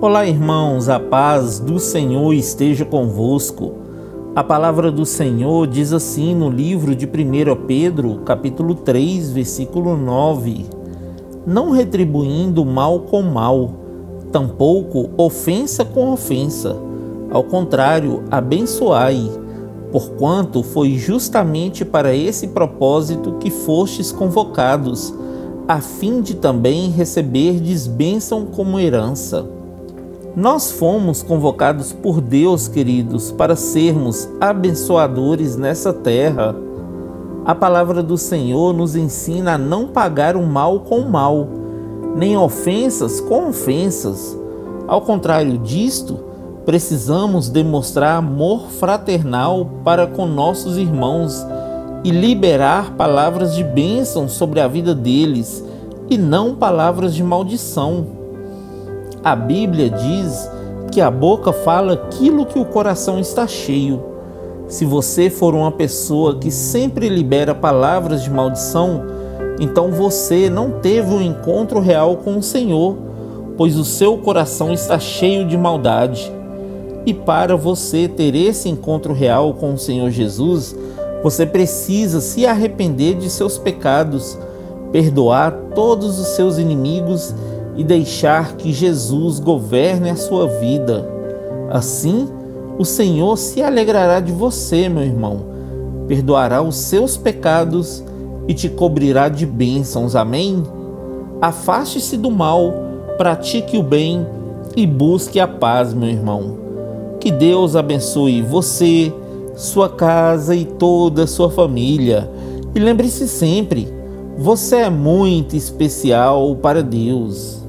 Olá, irmãos, a paz do Senhor esteja convosco. A palavra do Senhor diz assim no livro de 1 Pedro, capítulo 3, versículo 9: Não retribuindo mal com mal, tampouco ofensa com ofensa. Ao contrário, abençoai, porquanto foi justamente para esse propósito que fostes convocados, a fim de também receberdes bênção como herança. Nós fomos convocados por Deus, queridos, para sermos abençoadores nessa terra. A palavra do Senhor nos ensina a não pagar o mal com o mal, nem ofensas com ofensas. Ao contrário disto, precisamos demonstrar amor fraternal para com nossos irmãos e liberar palavras de bênção sobre a vida deles e não palavras de maldição. A Bíblia diz que a boca fala aquilo que o coração está cheio. Se você for uma pessoa que sempre libera palavras de maldição, então você não teve um encontro real com o Senhor, pois o seu coração está cheio de maldade. E para você ter esse encontro real com o Senhor Jesus, você precisa se arrepender de seus pecados, perdoar todos os seus inimigos e deixar que Jesus governe a sua vida. Assim, o Senhor se alegrará de você, meu irmão, perdoará os seus pecados e te cobrirá de bênçãos. Amém? Afaste-se do mal, pratique o bem e busque a paz, meu irmão. Que Deus abençoe você, sua casa e toda a sua família. E lembre-se sempre, você é muito especial para Deus.